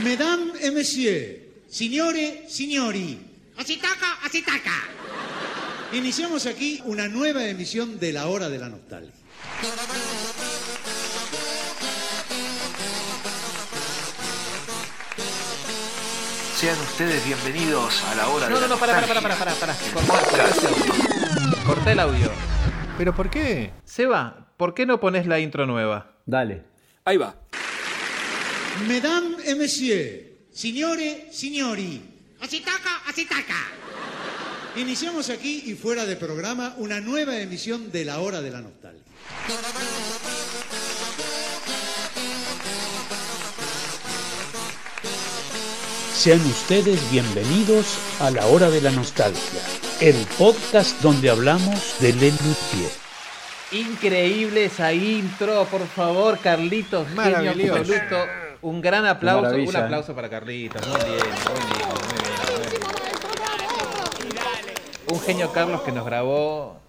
Mesdames et messieurs, signore, signori, Así toca, así toca. iniciamos aquí una nueva emisión de La Hora de la Nostalgia. Sean ustedes bienvenidos a la hora No, de no, la no, para, para, para, nostalgia. para, para, para. Ese audio. Cortá el audio. ¿Pero por qué? Seba, ¿por qué no pones la intro nueva? Dale. Ahí va. Mesdames et messieurs, signore, signori, Así toca, así toca. iniciamos aquí y fuera de programa una nueva emisión de La Hora de la Nostalgia. Sean ustedes bienvenidos a la hora de la nostalgia, el podcast donde hablamos de Le Luthier. Increíble esa intro, por favor, Carlitos, genio Maravilloso. absoluto. Un gran aplauso, Maravilla, un aplauso para Carlitos. Muy bien, muy bien, muy bien, muy bien. Un genio Carlos que nos grabó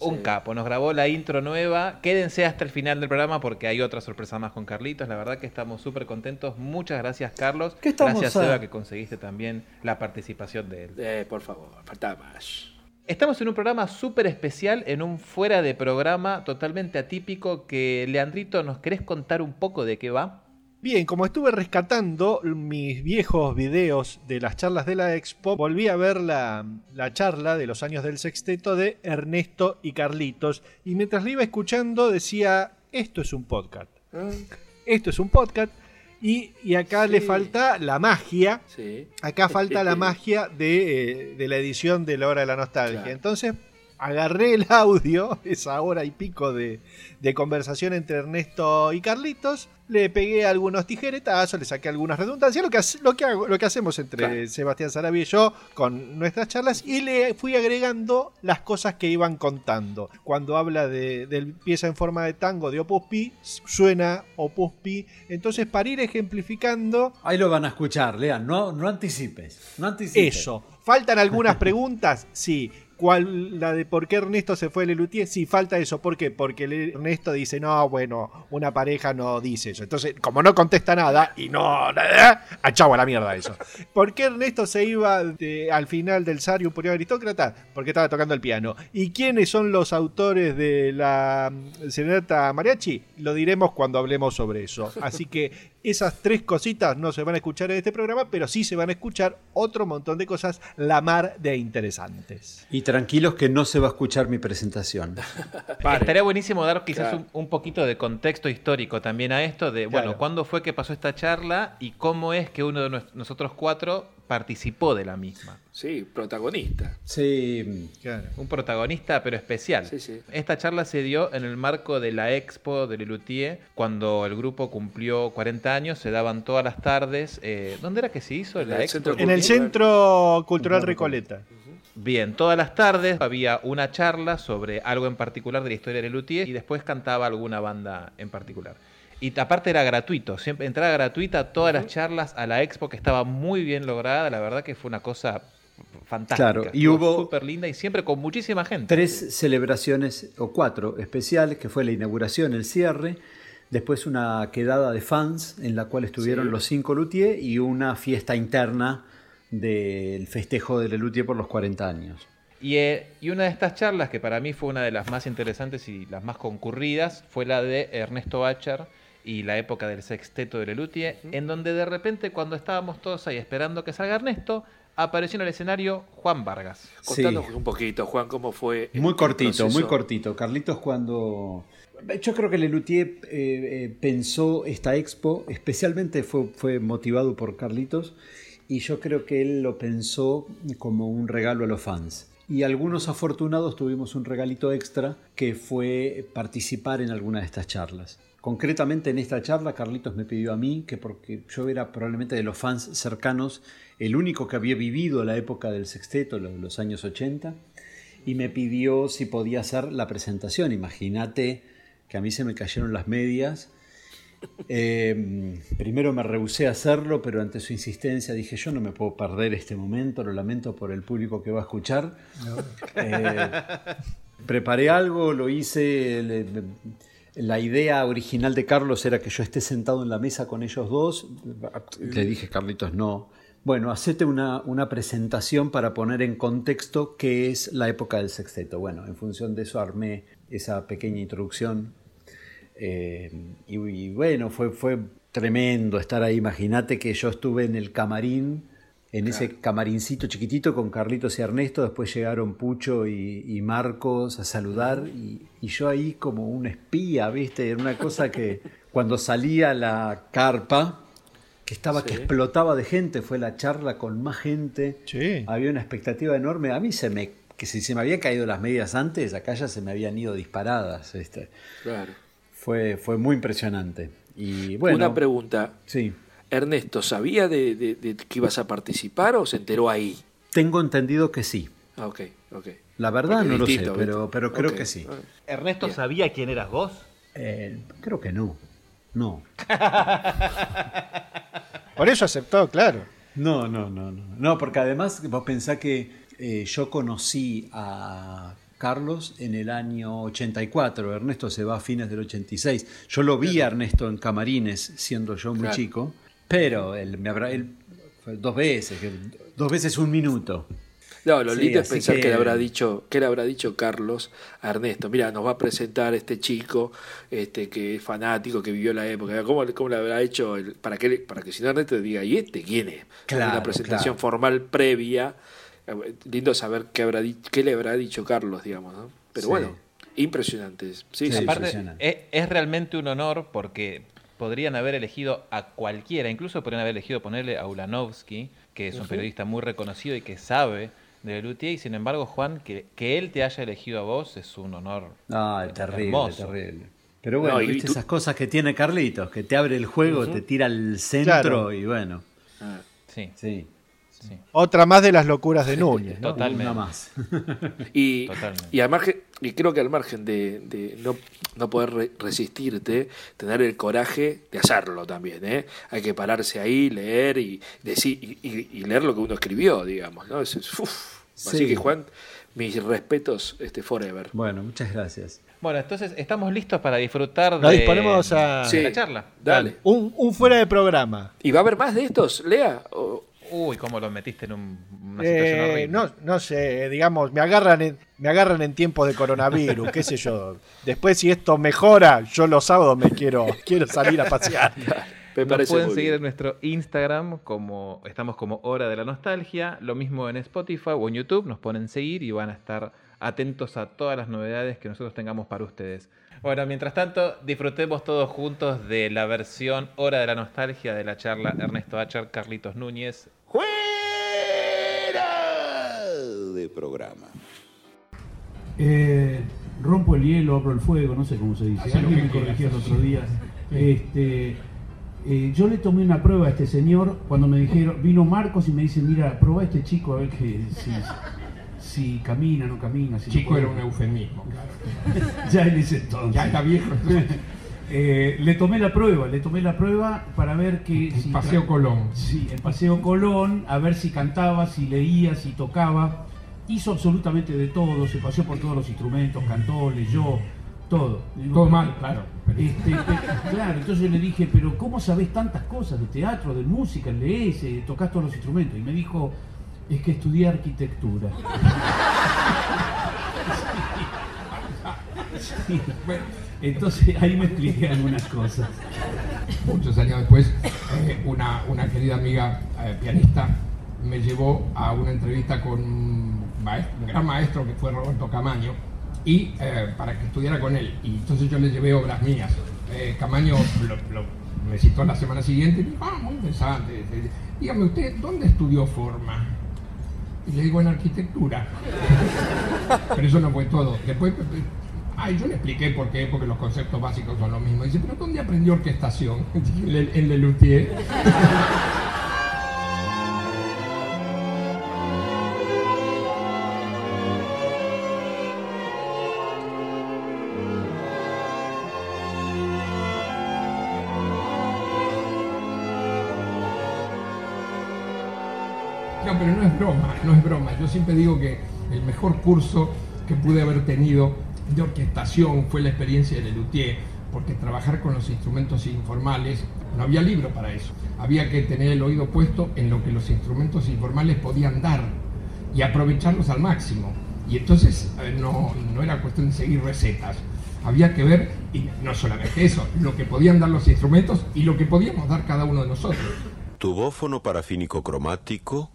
un capo, nos grabó la intro nueva. Quédense hasta el final del programa porque hay otra sorpresa más con Carlitos. La verdad que estamos súper contentos. Muchas gracias, Carlos. ¿Qué estamos gracias, a- Seba, que conseguiste también la participación de él. Eh, por favor, faltaba más. Estamos en un programa súper especial, en un fuera de programa totalmente atípico que, Leandrito, ¿nos querés contar un poco de qué va? Bien, como estuve rescatando mis viejos videos de las charlas de la Expo, volví a ver la, la charla de los años del sexteto de Ernesto y Carlitos. Y mientras la iba escuchando decía, esto es un podcast. Esto es un podcast. Y, y acá le falta la magia. Sí. Acá falta la magia de, eh, de la edición de la hora de la nostalgia. Claro. Entonces agarré el audio, esa hora y pico de, de conversación entre Ernesto y Carlitos, le pegué algunos tijeretazos, le saqué algunas redundancias, lo que, hace- lo que, hago- lo que hacemos entre Claro. Sebastián Sarabia y yo con nuestras charlas, y le fui agregando las cosas que iban contando. Cuando habla de, de pieza en forma de tango de Opus Pi, suena Opus Pi. Entonces, para ir ejemplificando, Ahí lo van a escuchar, Lean. No, no anticipes. No anticipes. Eso. ¿Faltan algunas preguntas? Sí. ¿Cuál, la de por qué Ernesto se fue Lelutier? Sí, falta eso. ¿Por qué? Porque Ernesto dice, no, bueno, una pareja no dice eso. Entonces, como no contesta nada, y no, nada, a a la mierda eso. ¿Por qué Ernesto se iba de- al final del Sarium por aristócrata? Porque estaba tocando el piano. ¿Y quiénes son los autores de la mm, serenata mariachi? Lo diremos cuando hablemos sobre eso. Así que esas tres cositas no se van a escuchar en este programa, pero sí se van a escuchar otro montón de cosas la mar de interesantes. Y tranquilos que no se va a escuchar mi presentación. Estaría buenísimo dar quizás Claro. un, un poquito de contexto histórico también a esto, de, bueno, Claro. cuándo fue que pasó esta charla y cómo es que uno de nosotros cuatro participó de la misma. Sí, protagonista. Sí. Un protagonista, pero especial. Sí, sí. Esta charla se dio en el marco de la Expo de Lelutier, cuando el grupo cumplió 40 años, se daban todas las tardes. Eh, ¿Dónde era que se hizo En la el Expo? Centro En el. Centro Cultural Recoleta. Bien, todas las tardes había una charla sobre algo en particular de la historia de Lelutier y después cantaba alguna banda en particular. Y aparte era gratuito, siempre entrada gratuita a todas las charlas a la expo que estaba muy bien lograda, la verdad que fue una cosa fantástica. Claro, y Estuvo hubo- súper linda y siempre con muchísima gente. Tres celebraciones, o cuatro especiales, que fue la inauguración, el cierre, después una quedada de fans en la cual estuvieron Sí. los cinco Luthier y una fiesta interna del festejo de Lelutier por los 40 años. Y, eh, y una de estas charlas, que para mí fue una de las más interesantes y las más concurridas, fue la de Ernesto Bachar y la época del sexteto de Lelutier, en donde de repente cuando estábamos todos ahí esperando que salga Ernesto, apareció en el escenario Juan Vargas. Contanos Sí. un poquito, Juan, cómo fue. el Muy cortito, proceso. muy cortito. Carlitos cuando... Yo creo que Lelutier eh, eh, pensó esta expo, especialmente fue, fue motivado por Carlitos, y yo creo que él lo pensó como un regalo a los fans. Y algunos afortunados tuvimos un regalito extra que fue participar en alguna de estas charlas. Concretamente en esta charla Carlitos me pidió a mí, que porque yo era probablemente de los fans cercanos, el único que había vivido la época del sexteto, los, los años 80, y me pidió si podía hacer la presentación. Imagínate que a mí se me cayeron las medias. Eh, primero me rehusé a hacerlo, pero ante su insistencia dije, yo no me puedo perder este momento, lo lamento por el público que va a escuchar. Eh, preparé algo, lo hice, le- La idea original de Carlos era que yo esté sentado en la mesa con ellos dos. Le dije, Carlitos, no. Bueno, hacete una, una presentación para poner en contexto qué es la época del sexteto. Bueno, en función de eso armé esa pequeña introducción. Eh, y, y bueno, fue, fue tremendo estar ahí. Imagínate que yo estuve en el camarín en ese camarincito chiquitito con Carlitos y Ernesto, después llegaron Pucho y, y Marcos a saludar y, y, yo ahí como un espía, ¿viste? Era una cosa que cuando salía la carpa, que estaba sí. que explotaba de gente, fue la charla con más gente, Sí. había una expectativa enorme, a mí se me, que si se me habían caído las medias antes, acá ya se me habían ido disparadas, ¿viste? Claro. Fue, fue muy impresionante. Y bueno, Una pregunta. sí. Ernesto, ¿sabía de, de- de que ibas a participar o se enteró ahí? Tengo entendido que sí. Ah, ok, ok. La verdad Porque no lo sé, pero, pero creo que sí. ¿Ernesto Bien. sabía quién eras vos? Eh, creo que no. No. Por eso aceptó, claro. No, no, no, no. No, porque además vos pensás que eh, yo conocí a Carlos en el año 84. Ernesto se va a fines del 86. Yo lo vi a Ernesto en camarines, siendo yo muy Claro. chico, pero él me habrá. Él, dos veces, dos veces un minuto. No, lo Sí, lindo es pensar que... que- le habrá dicho, que le habrá dicho Carlos a Ernesto, mira, nos va a presentar este chico, este que es fanático, que vivió la época. ¿Cómo, cómo le habrá hecho el- para que para que si no Ernesto diga, ¿y este quién es? Claro, Una presentación claro. formal previa. Eh, Lindo saber qué habrá qué le habrá dicho Carlos, digamos, ¿no? Pero Sí. bueno, impresionante. Sí, sí. Sí, Aparte, impresionante. es, es realmente un honor porque podrían haber elegido a cualquiera, incluso podrían haber elegido ponerle a Ulanovsky, que es un periodista muy reconocido y que sabe de Luthier, y sin embargo, Juan, que, que él te haya elegido a vos es un honor. Ah, terrible, Hermoso. terrible. Pero bueno, No, y viste tú- esas cosas que tiene Carlitos, que te abre el juego, te tira al centro Claro. y bueno, Ah. Sí, sí. sí. Otra más de las locuras de Núñez. ¿no? Totalmente. Una más. Y, Totalmente. y, al margen, y creo que al margen de, de no, no poder re- resistirte, tener el coraje de hacerlo también. ¿eh? Hay que pararse ahí, leer y, decir, y, y- y leer lo que uno escribió, digamos. ¿no? Es- es- uf. Así Sí. que, Juan, mis respetos este, forever. Bueno, muchas gracias. Bueno, entonces estamos listos para disfrutar Nos de, disponemos a- de la charla. Dale. Un, un fuera de programa. ¿Y va a haber más de estos, Lea? O- Uy, cómo lo metiste en un- una situación Eh, horrible. no, no sé, digamos, me agarran en, me agarran en tiempos de coronavirus, qué sé yo. Después si esto mejora, yo los sábados me quiero, quiero salir a pasear. me Nos pueden seguir bien. en nuestro Instagram, como estamos como Hora de la Nostalgia, lo mismo en Spotify o en YouTube, nos ponen seguir y van a estar atentos a todas las novedades que nosotros tengamos para ustedes. Bueno, mientras tanto, disfrutemos todos juntos de la versión Hora de la Nostalgia de la charla Ernesto Achar, Carlitos Núñez. de programa. Eh, rompo el hielo, abro el fuego, no sé cómo se dice. Alguien me corrigió el otro día. Este, eh, yo le tomé una prueba a este señor cuando me dijeron, vino Marcos y me dice, mira, prueba a este chico a ver si, si camina, no camina. Si Chico no era puede". un eufemismo, claro. Ya en ese entonces. Ya está viejo. Eh, le tomé la prueba, le tomé la prueba para ver que... El Paseo Colón. Sí, el Paseo Colón, a ver si cantaba, si leía, si tocaba. Hizo absolutamente de todo, se paseó por todos los instrumentos, cantó, leyó, todo. Digo, Todo mal, claro. pero- Este, pe- claro, entonces yo le dije, pero ¿cómo sabés tantas cosas de teatro, de música, lees, eh, tocas todos los instrumentos? Y me dijo, es que estudié arquitectura. Bueno, Entonces ahí me expliqué algunas cosas. muchos años después, eh, una, querida amiga eh, pianista me llevó a una entrevista con un, gran maestro que fue Roberto Camaño y eh, para que estudiara con él. Y entonces yo le llevé obras mías. Camaño lo- lo- me citó la semana siguiente y me dijo, ah, muy interesante. Dígame usted, ¿dónde estudió forma? Y le digo en arquitectura. Pero eso no fue todo. Después, ay, yo le expliqué por qué, porque los conceptos básicos son los mismos. Dice, pero ¿dónde aprendió orquestación? En Lelutier. No, pero no es broma, no es broma. Yo siempre digo que el mejor curso que pude haber tenido de orquestación fue la experiencia de Lelutier, porque trabajar con los instrumentos informales no había libro para eso. Había que tener el oído puesto en lo que los instrumentos informales podían dar y aprovecharlos al máximo. Y entonces eh, no, no era cuestión de seguir recetas. Había que ver, y no solamente eso, lo que podían dar los instrumentos y lo que podíamos dar cada uno de nosotros. ¿Tubófono parafínico cromático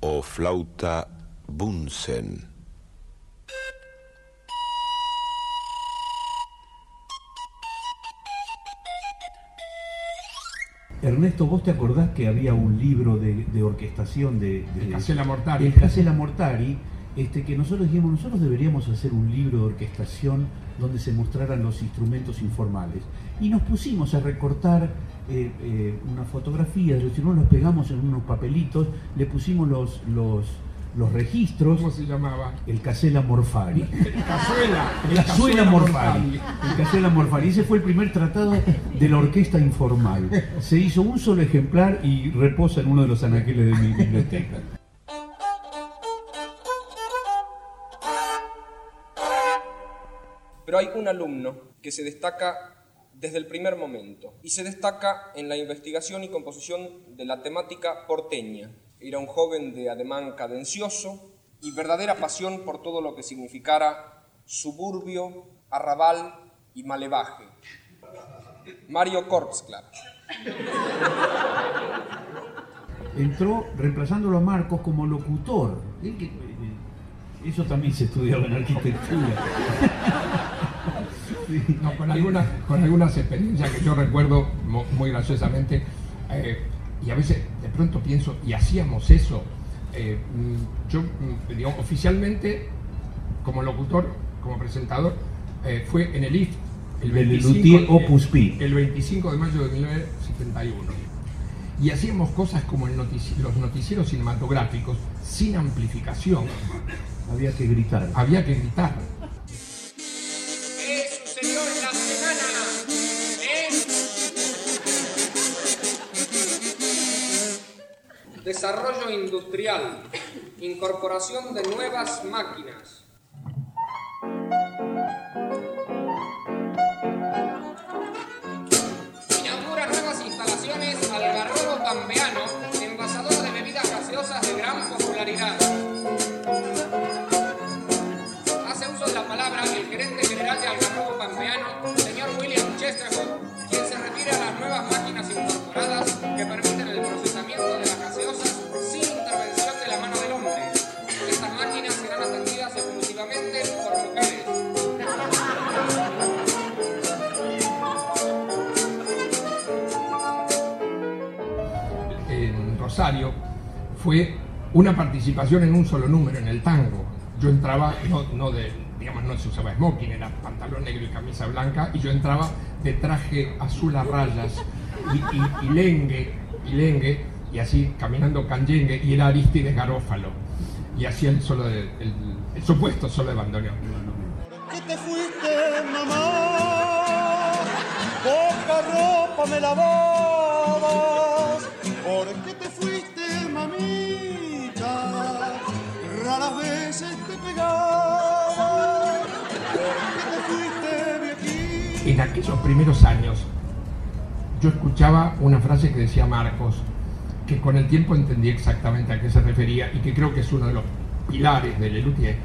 o flauta Bunsen? Ernesto, ¿vos te acordás que había un libro de, de orquestación de, de El Casella Mortari. El Casella Mortari, este, que nosotros dijimos, nosotros deberíamos hacer un libro de orquestación donde se mostraran los instrumentos informales. Y nos pusimos a recortar eh, eh, una fotografía, no los pegamos en unos papelitos, le pusimos los, los, los registros. ¿Cómo se llamaba? El Casella Morfari. Cazuela. El Cazuela Morfari. El Cazuela Morfari. Ese fue el primer tratado de la orquesta informal. Se hizo un solo ejemplar y reposa en uno de los anaqueles de mi biblioteca. Pero hay un alumno que se destaca desde el primer momento y se destaca en la investigación y composición de la temática porteña. Era un joven de ademán cadencioso y verdadera pasión por todo lo que significara suburbio, arrabal y malevaje. Mario Kortzklapp. Entró reemplazándolo a Marcos como locutor. Eso también se estudiaba en arquitectura. No, con, algunas, con algunas experiencias que yo recuerdo muy graciosamente, eh, y a veces de pronto pienso, y hacíamos eso. Eh, mm, yo, mm, digamos, oficialmente, como locutor, como presentador, eh, fue en el IF, el Del 25, Luthier Opus Pi. el 25 de mayo de 1971. Y hacíamos cosas como el notici- los noticieros cinematográficos, sin amplificación. Había que gritar. Había que gritar. ¿Qué sucedió en la semana? Desarrollo industrial, incorporación de nuevas máquinas. Fue una participación en un solo número, en el tango. Yo entraba, no, no de, digamos, no se usaba smoking, era pantalón negro y camisa blanca, y yo entraba de traje azul a rayas y, lengue, y lengue, y así caminando canyengue, y era Aristides Garófalo, y hacía el solo el, supuesto solo de bandoneón. que te fuiste, mamá. Poca ropa me lavabas. ¿Por qué en aquellos primeros años yo escuchaba una frase que decía Marcos, que con el tiempo entendí exactamente a qué se refería y que creo que es uno de los pilares de Lelutier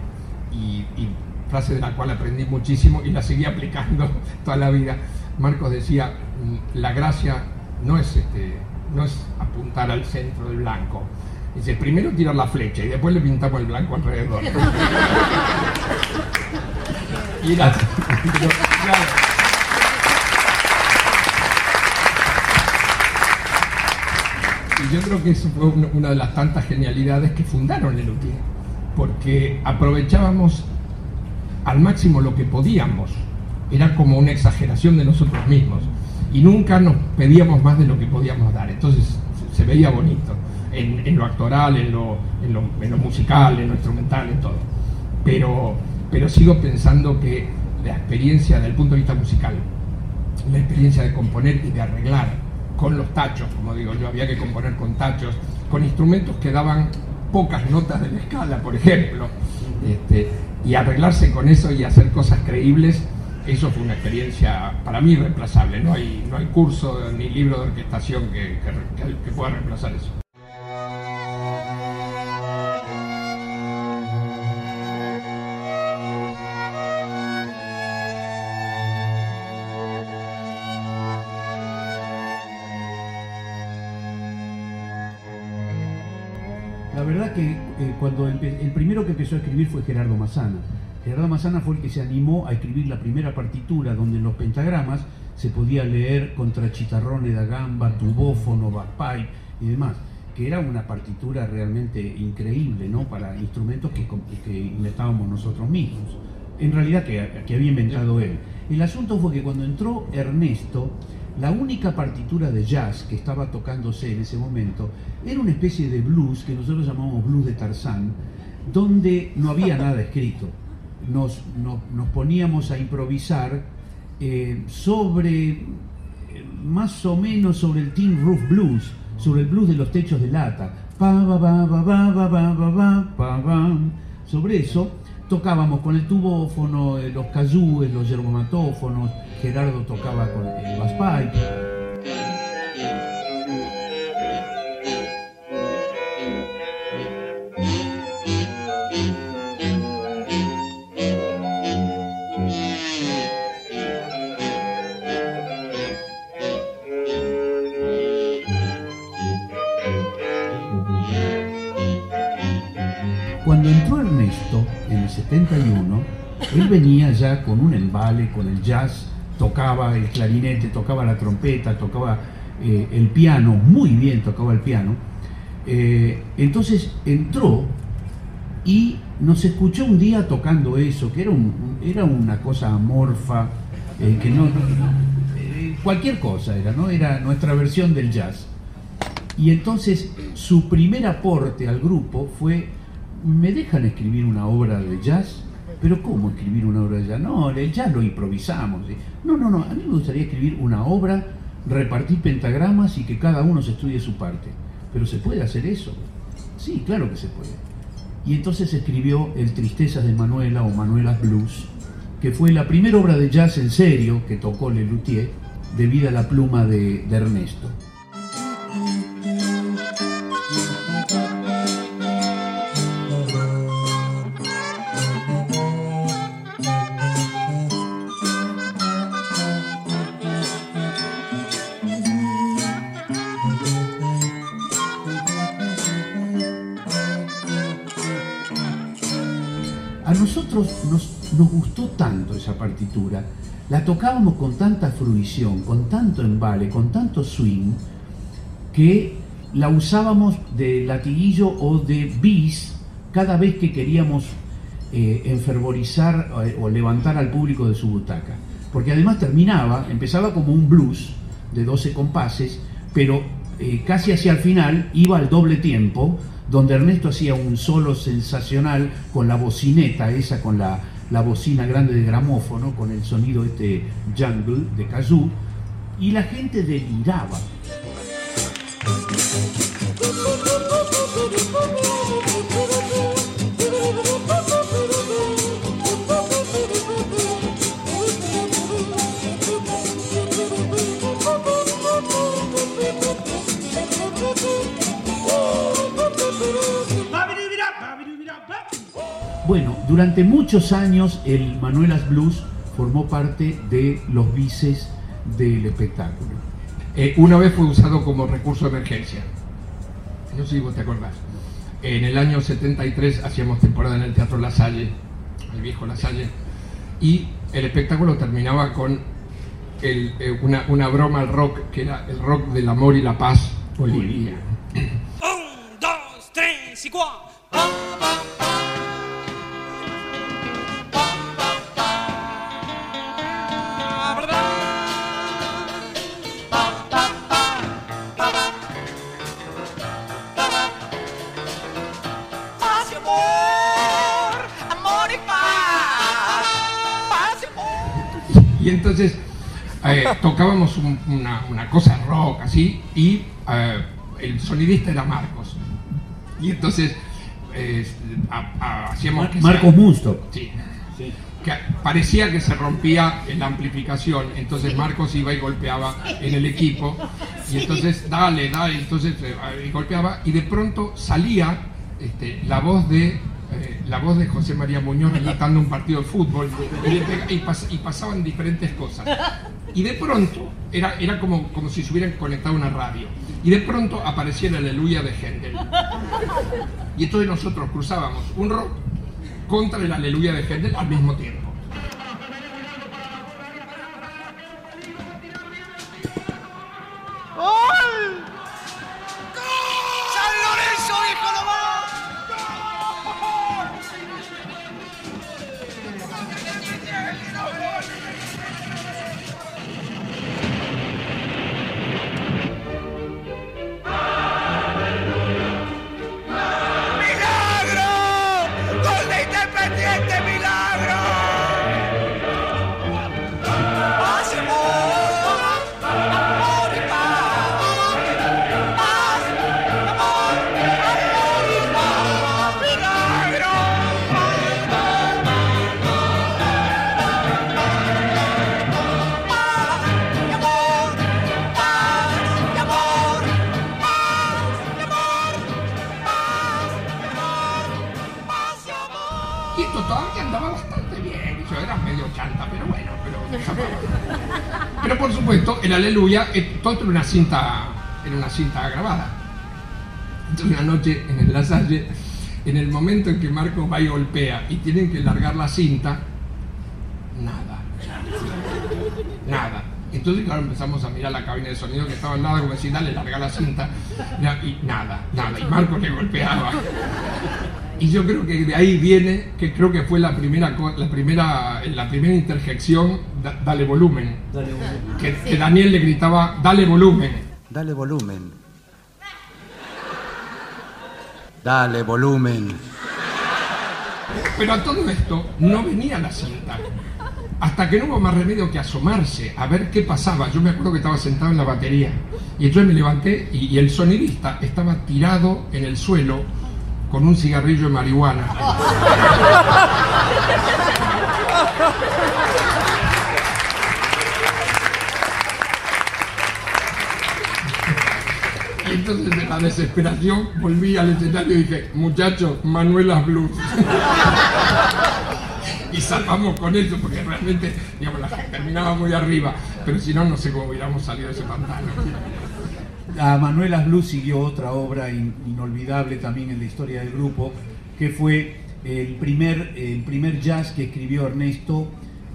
y, y frase de la cual aprendí muchísimo y la seguí aplicando toda la vida. Marcos decía, "Mm, la gracia no es, este, no es apuntar al centro del blanco. Dice, primero tirar la flecha y después le pintamos el blanco alrededor. y era- pero, claro, Yo creo que eso fue una- de las tantas genialidades que fundaron el UTIE, porque aprovechábamos al máximo lo que podíamos. Era como una exageración de nosotros mismos. Y nunca nos pedíamos más de lo que podíamos dar. Entonces se- veía bonito, en, lo actoral, en lo, en, lo, en lo musical, en lo instrumental, en todo. Pero, pero sigo pensando que la experiencia desde el punto de vista musical, la experiencia de componer y de arreglar con los tachos, como digo yo, había que componer con tachos, con instrumentos que daban pocas notas de la escala, por ejemplo, este, y arreglarse con eso y hacer cosas creíbles, eso fue una experiencia para mí irreemplazable. No hay, no hay curso ni libro de orquestación que, pueda reemplazar eso. El primero que empezó a escribir fue Gerardo Massana. Gerardo Massana fue el que se animó a escribir la primera partitura donde en los pentagramas se podía leer contra chitarrone da gamba, tubófono, bagpipe y demás, que era una partitura realmente increíble ¿no? para instrumentos que, que inventábamos nosotros mismos. En realidad que, que había inventado él. El asunto fue que cuando entró Ernesto, la única partitura de jazz que estaba tocándose en ese momento era una especie de blues que nosotros llamamos blues de Tarzán, donde no había nada escrito. Nos, nos poníamos a improvisar eh, sobre, eh, más o menos sobre el Tin Roof Blues, sobre el blues de los techos de lata. Pa, ba, ba, ba, sobre eso tocábamos con el tubófono, eh, los cayúes, los yerbomatófonos, Gerardo tocaba con el bass. Cuando entró Ernesto en el 71, él venía ya con un embale, con el jazz, tocaba el clarinete, tocaba la trompeta, tocaba eh, el piano, muy bien tocaba el piano. Eh, entonces entró y nos escuchó un día tocando eso, que era, un- era una cosa amorfa, eh, que no, cualquier cosa era, ¿no? Era nuestra versión del jazz. Y entonces su primer aporte al grupo fue, ¿me dejan escribir una obra de jazz? Pero ¿cómo escribir una obra de jazz? No, el jazz lo improvisamos. No, no, no, a mí me gustaría escribir una obra, repartir pentagramas y que cada uno se estudie su parte. Pero ¿se puede hacer eso? Sí, claro que se puede. Y entonces escribió El Tristezas de Manuela o Manuela's Blues, que fue la primera obra de jazz en serio que tocó Lelutier, debido a la pluma de Ernesto. Esa partitura, la tocábamos con tanta fruición, con tanto embale, con tanto swing, que la usábamos de latiguillo o de bis cada vez que queríamos eh, enfervorizar eh, o levantar al público de su butaca. Porque además terminaba, empezaba como un blues de 12 compases, pero eh, casi hacia el final iba al doble tiempo, donde Ernesto hacía un solo sensacional con la bocineta, esa con la, la bocina grande de gramófono, con el sonido este jungle de kazoo, y la gente deliraba. Bueno, durante muchos años el Manuelas Blues formó parte de los vices del espectáculo. Eh, una vez fue usado como recurso de emergencia. No sé si vos te acordás. En el año 73 hacíamos temporada en el Teatro La Salle, el viejo La Salle, y el espectáculo terminaba con el, eh, una, una broma al rock, que era el rock del amor y la paz boliviano. Un, dos, tres y cuatro. Entonces eh, tocábamos un- una, una cosa rock así y eh, el sonidista era Marcos. Y entonces eh, a- a- hacíamos Mar- que Marcos Munsto. Sí. que parecía que se rompía la amplificación, entonces Marcos iba y golpeaba en el equipo, y entonces dale, dale, entonces y golpeaba, y de pronto salía este, la voz de eh, la voz de José María Muñoz relatando un partido de fútbol y, pasaban diferentes cosas. Y de pronto era, era como, como si se hubieran conectado una radio. Y de pronto aparecía el aleluya de Händel. Y entonces nosotros cruzábamos un rock contra el aleluya de Händel al mismo tiempo. Aleluya, eh, todo esto una cinta, era una cinta grabada. Una noche en el La Salle, en el momento en que Marcos va y golpea y tienen que largar la cinta, nada. Nada. Entonces, claro, empezamos a mirar la cabina de sonido que estaba al lado, como decir, dale, larga la cinta. Y nada, nada. Y Marcos le golpeaba. Y yo creo que de ahí viene, que creo que fue la primera, co- la primera, la primera interjección, da- dale volumen. Que, que Daniel le gritaba, dale volumen. Dale volumen. Dale volumen. Pero a todo esto no venía la cinta. Hasta que no hubo más remedio que asomarse a ver qué pasaba. Yo me acuerdo que estaba sentado en la batería. Y entonces me levanté y, y el sonidista estaba tirado en el suelo con un cigarrillo de marihuana. Entonces de la desesperación volví al escenario y dije, muchachos, Manuelas Blues. y zapamos con eso porque realmente, digamos, la terminaba muy arriba, pero si no, no sé cómo hubiéramos salido de ese pantano. A Manuelas Blues siguió otra obra in- inolvidable también en la historia del grupo, que fue el primer, el primer jazz que escribió Ernesto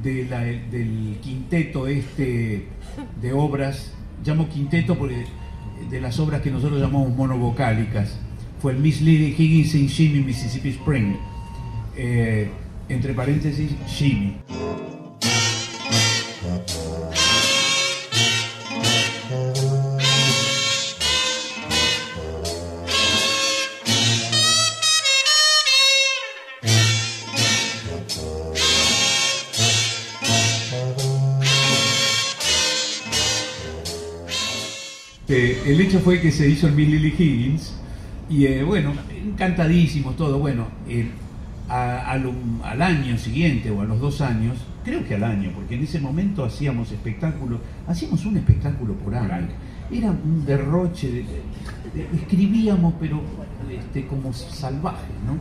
del quinteto este de obras, llamo quinteto porque de las obras que nosotros llamamos monovocálicas. Fue el Miss Lily Higgins in Shimmy, Mississippi Spring. Eh, entre paréntesis, Shimmy. El hecho fue que se hizo el Miss Lily Higgins y eh, bueno, encantadísimo todo. Bueno, eh, a- al año siguiente o a los dos años, creo que al año, porque en ese momento hacíamos espectáculos, hacíamos un espectáculo por año. Era un derroche, de- de- escribíamos pero este, como salvajes, ¿no?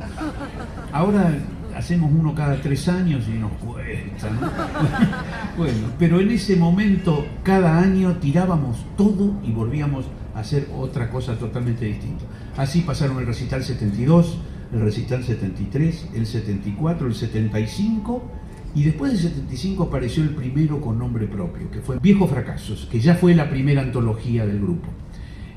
Ahora hacemos uno cada tres años y nos cuesta, ¿no? Bueno, pero en ese momento, cada año tirábamos todo y volvíamos a hacer otra cosa totalmente distinta. Así pasaron el recital 72, el recital 73, el 74, el 75 y después del 75 apareció el primero con nombre propio, que fue Viejos Fracasos, que ya fue la primera antología del grupo.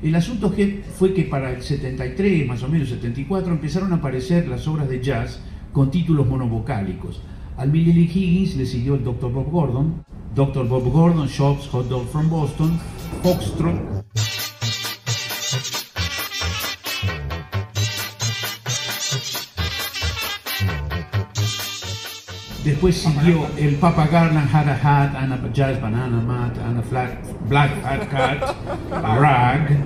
El asunto fue que para el 73, más o menos 74, empezaron a aparecer las obras de jazz con títulos monovocálicos. Al Millie Lee Higgins le siguió el Dr. Bob Gordon, Dr. Bob Gordon, Shops Hot Dog from Boston, Foxtrot, Después siguió el Papa Garland Had a Hat, and a Jazz Banana Mat, and a flat, Black Fat Cat, Rag.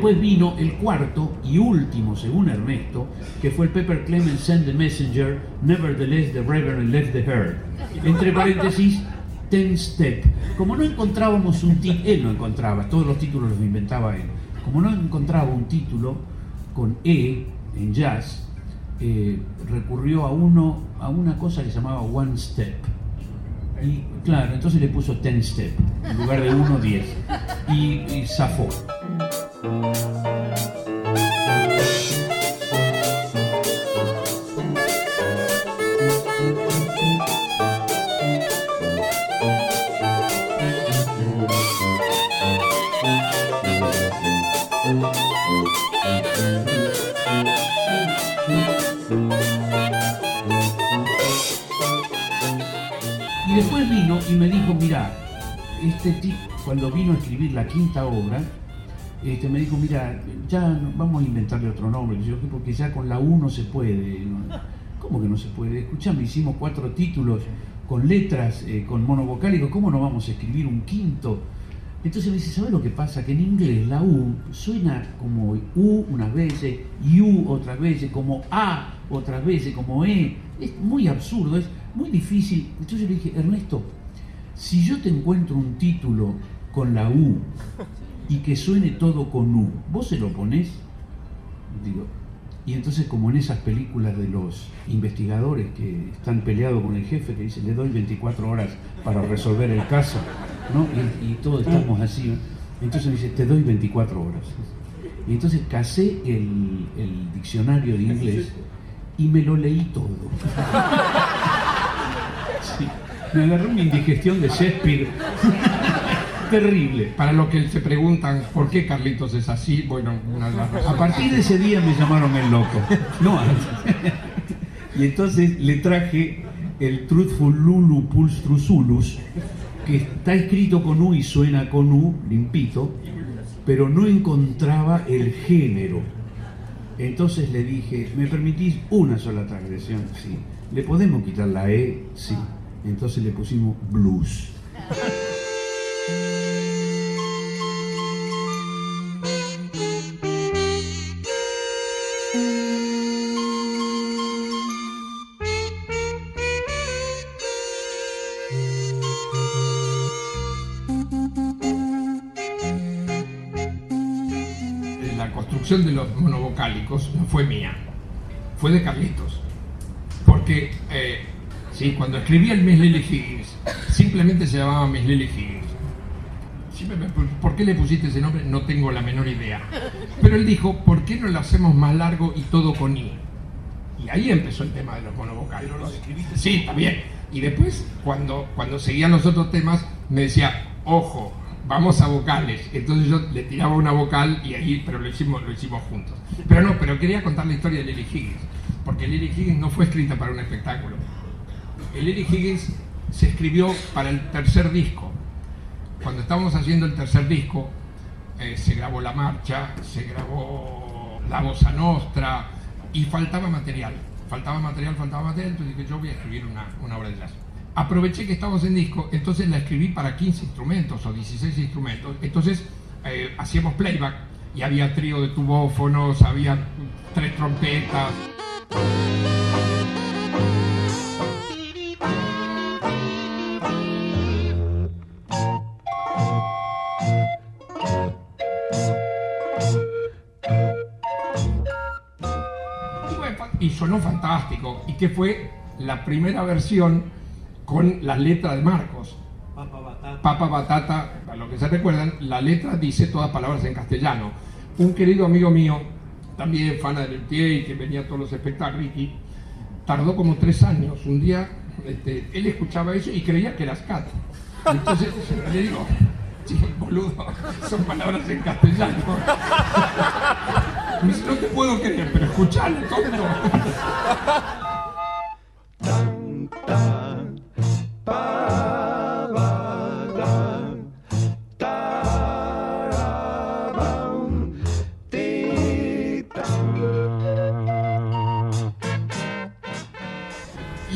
Después vino el cuarto y último, según Ernesto, que fue el Pepper Clemens Send the Messenger, Nevertheless the Reverend left the herd. Entre paréntesis, Ten Step. Como no encontrábamos un título, él no encontraba, todos los títulos los inventaba él. Como no encontraba un título con E en jazz, eh, recurrió a uno, a una cosa que se llamaba One Step. Y claro, entonces le puso Ten Step, en lugar de 1, 10. Y, y zafó. Y después vino y me dijo, mira, este tipo, cuando vino a escribir la quinta obra, este, me dijo, mira, ya vamos a inventarle otro nombre, Y yo, porque ya con la U no se puede. ¿Cómo que no se puede? Escuchame, hicimos cuatro títulos con letras, eh, con monovocálicos, ¿cómo no vamos a escribir un quinto? Entonces me dice, ¿sabes lo que pasa? Que en inglés la U suena como U unas veces, U otras veces, como A otras veces, como E. Es muy absurdo, es muy difícil. Entonces le dije, Ernesto, si yo te encuentro un título con la U y que suene todo con U, ¿vos se lo ponés? Y entonces como en esas películas de los investigadores que están peleados con el jefe, que dice, le doy 24 horas para resolver el caso, ¿no? Y, y todos estamos así. Entonces me dice, te doy 24 horas. Y entonces casé el, el diccionario de inglés y me lo leí todo. Me agarró una indigestión de Shakespeare. Terrible. Para los que se preguntan por qué Carlitos es así, bueno, una de las A razones. partir de ese día me llamaron el loco. No antes. Y entonces le traje el Truthful Lulu Pulse Trusulus, que está escrito con U y suena con U, limpito, pero no encontraba el género. Entonces le dije, ¿me permitís una sola transgresión? Sí. ¿Le podemos quitar la E? Sí. Entonces le pusimos blues. No fue mía, fue de Carlitos. Porque, eh, sí, cuando escribí el Miss Lily Higgins, simplemente se llamaba Miss Lily Higgins. ¿Por qué le pusiste ese nombre? No tengo la menor idea. Pero él dijo, ¿por qué no lo hacemos más largo y todo con I? Y ahí empezó el tema de los monovocálicos. Sí, está bien. Y después, cuando, cuando seguían los otros temas, me decía, ojo, vamos a vocales. Entonces yo le tiraba una vocal y ahí, pero lo hicimos, lo hicimos juntos. Pero no, pero quería contar la historia de Lily Higgins. Porque Lily Higgins no fue escrita para un espectáculo. Lily Higgins se escribió para el tercer disco. Cuando estábamos haciendo el tercer disco, eh, se grabó La Marcha, se grabó La Bossa Nostra y faltaba material. Faltaba material, faltaba material, entonces dije, yo voy a escribir una, una obra de jazz. Aproveché que estábamos en disco, entonces la escribí para 15 instrumentos o 16 instrumentos. Entonces eh, hacíamos playback y había trío de tubófonos, había tres trompetas. Y, sonó fantástico. Y que fue la primera versión con las letras de Marcos. Papa Batata, para los que se recuerdan, la letra dice todas palabras en castellano. Un querido amigo mío, también fan del pie y que venía a todos los espectáculos, Ricky, tardó como tres años. Un día este, él escuchaba eso y creía que era scat. Entonces le digo, sí, boludo, son palabras en castellano. Me dice, no te puedo creer, pero escuchalo, tonto.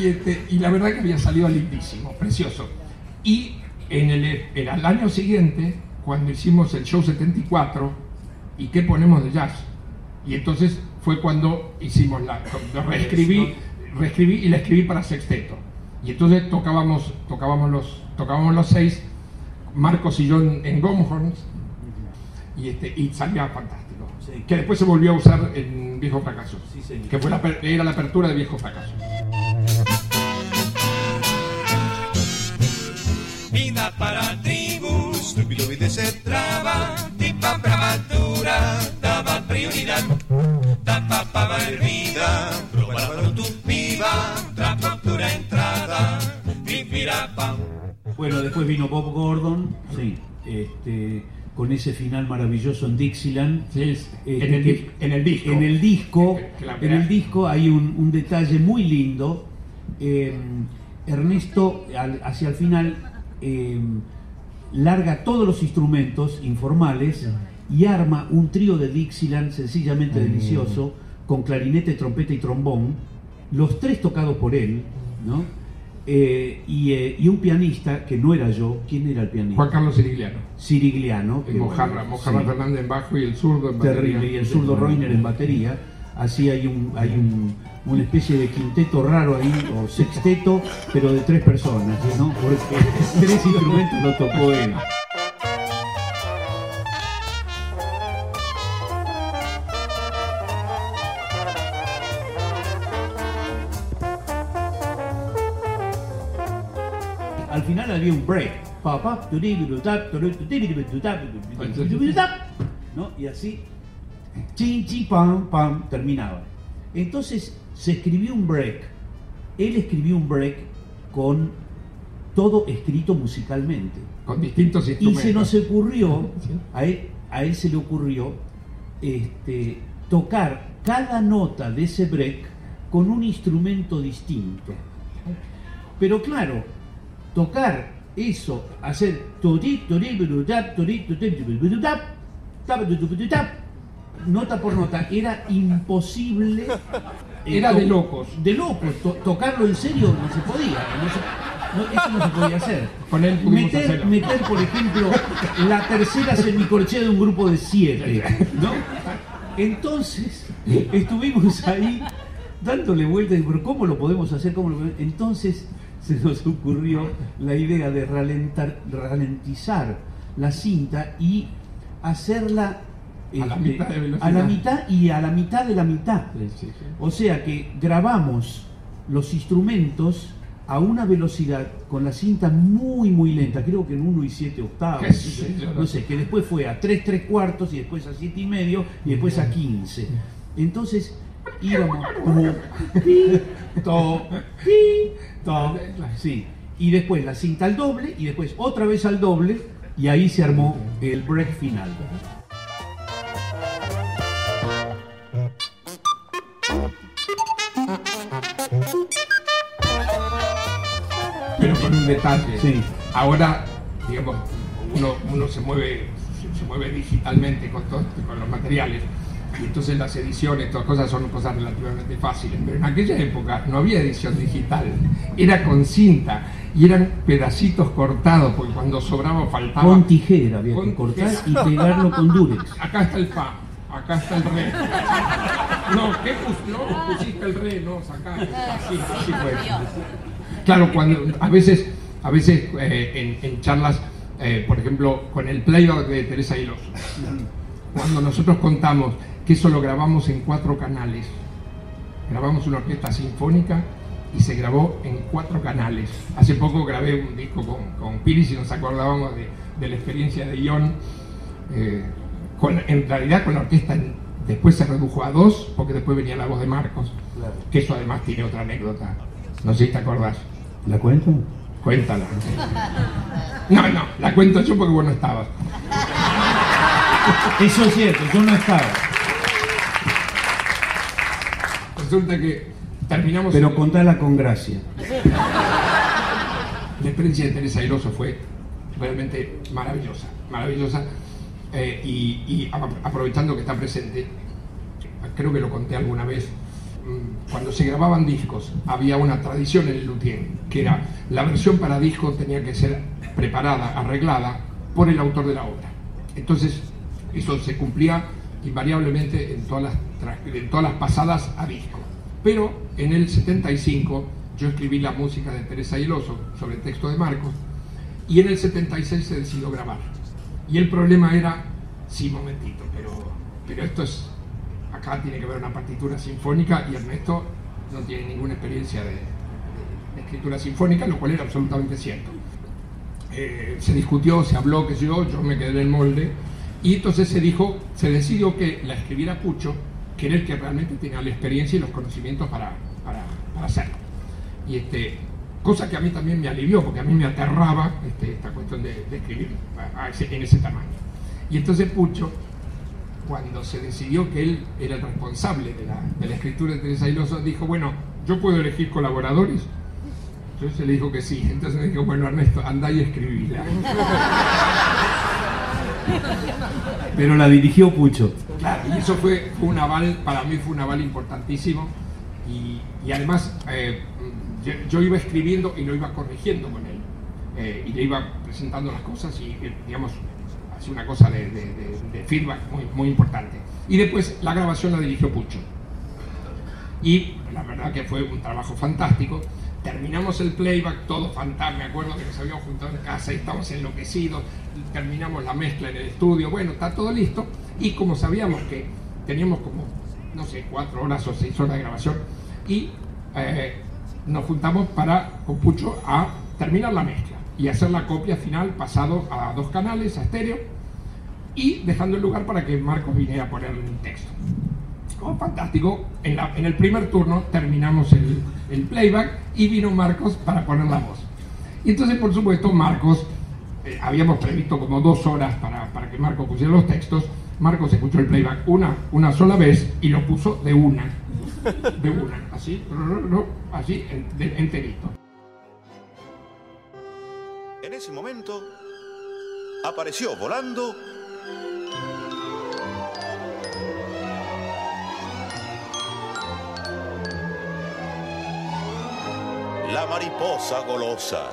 Y, y la verdad que había salido lindísimo, precioso. Y en el, el año siguiente, cuando hicimos el show 74, ¿y qué ponemos de jazz? Y entonces fue cuando hicimos la, lo reescribí, reescribí y la escribí para sexteto. Y entonces tocábamos, tocábamos los, tocábamos los seis, Marcos y yo en, en Gomhorns, y, este, y salía fantástico. Que después se volvió a usar en Viejo Fracaso, que fue la, aper- era la apertura de Viejo Fracaso. Vida para tribu, estúpido y se traba, tipa prematura, daba prioridad. Tapa para vida, probado tu viva, trapura entrada, vivirá pam. Bueno, después vino Bob Gordon, sí, este, con ese final maravilloso en Dixieland. Este, en el que- en el disco. En el disco, en el disco hay un, un detalle muy lindo. Eh, Ernesto, al- hacia el final, eh, larga todos los instrumentos informales y arma un trío de Dixieland sencillamente delicioso, con clarinete, trompeta y trombón, los tres tocados por él, ¿no? Eh, y, eh, y un pianista que no era yo, ¿quién era el pianista? Juan Carlos Sirigliano. Sirigliano. que, Mojarra, Mojarra sí. Fernández en bajo y el zurdo en batería. Terrible, y el zurdo Reiner en batería. Así hay un, hay un, una especie de quinteto raro ahí, o sexteto, pero de tres personas, ¿no? Porque tres instrumentos lo tocó él. Al final había un break. ¿no? Y así, chin, chin, pam, pam, terminaba. Entonces se escribió un break. Él escribió un break con todo escrito musicalmente. Con distintos Y instrumentos. se nos ocurrió, a él, a él se le ocurrió este, tocar cada nota de ese break con un instrumento distinto. Pero claro, tocar eso, hacer nota por nota, era imposible. Eh, Era de locos. De locos, to- tocarlo en serio no se podía, no se- no, eso no se podía hacer. Con él meter, hacerlo. meter, por ejemplo, la tercera semicorchea de un grupo de siete, ¿no? Entonces, estuvimos ahí dándole vueltas, pero ¿cómo lo podemos hacer? ¿Cómo lo podemos-?" Entonces se nos ocurrió la idea de ralentar- ralentizar la cinta y hacerla A la mitad de velocidad. a la mitad y a la mitad de la mitad. Sí, sí, sí. O sea que grabamos los instrumentos a una velocidad con la cinta muy muy lenta, creo que en 1 y 7 octavos, no sé no que después fue a 3 3 cuartos y después a 7 y medio y después a 15. Entonces íbamos como pi, to, pi, to, sí. Y después la cinta al doble y después otra vez al doble y ahí se armó el break final. Detalle. Sí. Ahora, digamos, uno, uno se mueve se, mueve digitalmente con, todo- con los materiales. Y entonces las ediciones, todas cosas son cosas relativamente fáciles. Pero en aquella época no había edición digital. Era con cinta y eran pedacitos cortados, porque cuando sobraba faltaba. Con tijera había que cortar y pegarlo con durex. Acá está el fa, acá está el re. No, ¿qué pus- no, pusiste el re? No, sacá. Así, así fue. Claro, cuando a veces, a veces eh, en, en charlas, eh, por ejemplo, con el playback de Teresa Hiloso, cuando nosotros contamos que eso lo grabamos en cuatro canales, grabamos una orquesta sinfónica y se grabó en cuatro canales. Hace poco grabé un disco con, con Piris y nos acordábamos de, de la experiencia de Ion. eh, con- en realidad con la orquesta después se redujo a dos, porque después venía la voz de Marcos, que eso además tiene otra anécdota. No sé si te acordás. ¿La cuento? Cuéntala. No, no, la cuento yo porque vos no estabas. Eso es cierto, yo no estaba. Resulta que terminamos. Pero el- contala con gracia. La experiencia de Teresa Airoso fue realmente maravillosa, maravillosa. Eh, y y apro- aprovechando que está presente, creo que lo conté alguna vez, cuando se grababan discos había una tradición en el luthier, que era la versión para disco tenía que ser preparada, arreglada por el autor de la obra. Entonces, eso se cumplía invariablemente en todas las, en todas las pasadas a disco. Pero en el 75 yo escribí la música de Teresa y el Oso sobre el texto de Marcos y en el 76 se decidió grabar. Y el problema era, sí, momentito, pero, pero esto es, acá tiene que haber una partitura sinfónica y Ernesto no tiene ninguna experiencia de, de- de escritura sinfónica, lo cual era absolutamente cierto. Eh, se discutió, se habló, que yo, yo me quedé en el molde, y entonces se dijo, se decidió que la escribiera Pucho, que era el que realmente tenía la experiencia y los conocimientos para, para, para hacerlo. Y este, cosa que a mí también me alivió, porque a mí me aterraba este, esta cuestión de, de escribir a ese- en ese tamaño. Y entonces Pucho, cuando se decidió que él era el responsable de la, de la escritura de Teresa Iloso, dijo, bueno, yo puedo elegir colaboradores. Entonces le dijo que sí. Entonces me dijo, bueno, Ernesto, andá y escribíla. Pero la dirigió Pucho. Claro, y eso fue, fue un aval, para mí fue un aval importantísimo. Y, y además, eh, yo, yo iba escribiendo y lo iba corrigiendo con él. Eh, y le iba presentando las cosas y, eh, digamos, hacía una cosa de, de- feedback muy, muy importante. Y después la grabación la dirigió Pucho. Y la verdad que fue un trabajo fantástico. Terminamos el playback, todo fantástico. Me acuerdo que nos habíamos juntado en casa y estábamos enloquecidos. Terminamos la mezcla en el estudio. Bueno, está todo listo. Y como sabíamos que teníamos como, no sé, cuatro horas o seis horas de grabación, y eh, nos juntamos para, con Pucho, a terminar la mezcla y hacer la copia final pasado a dos canales, a estéreo, y dejando el lugar para que Marcos viniera a poner un texto. Oh, fantástico. En, la- en el primer turno terminamos el, el playback y vino Marcos para poner la voz. Y entonces, por supuesto, Marcos, eh, habíamos previsto como dos horas para, para que Marcos pusiera los textos. Marcos escuchó el playback una, una sola vez y lo puso de una. De una, así, así, enterito. En ese momento apareció volando la mariposa golosa.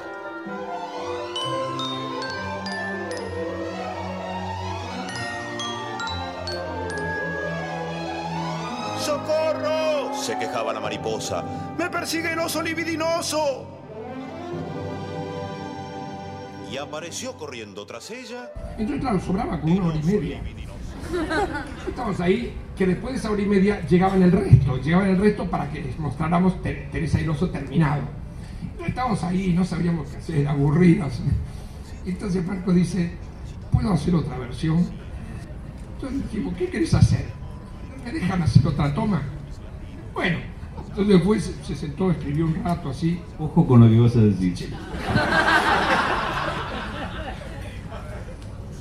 ¡Socorro! se quejaba la mariposa. ¡Me persigue el oso libidinoso! Y apareció corriendo tras ella Entonces, claro, sobraba con una hora y media. Estamos ahí, que después de esa hora y media llegaban el resto, llegaban el resto para que les mostráramos Te- Teresa y el oso terminado. Entonces, estábamos ahí, no sabíamos qué hacer, aburridos. Entonces Marco dice, ¿puedo hacer otra versión? Entonces dijimos, ¿qué querés hacer? ¿Me dejan hacer otra toma? Bueno, entonces después se- se sentó, escribió un rato así, Ojo con lo que vas a decir.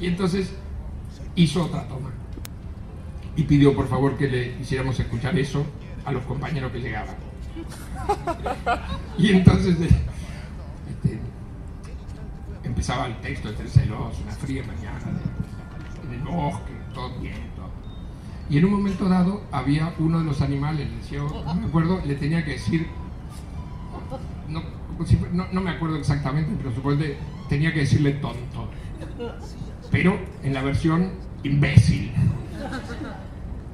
Y entonces hizo otra toma. Y pidió por favor que le hiciéramos escuchar eso a los compañeros que llegaban. Y entonces este, empezaba el texto de los, una fría mañana en el bosque, todo bien. Y en un momento dado había uno de los animales, le decía, no me acuerdo, le tenía que decir, no, no, no me acuerdo exactamente, pero supongo que tenía que decirle tonto pero en la versión imbécil.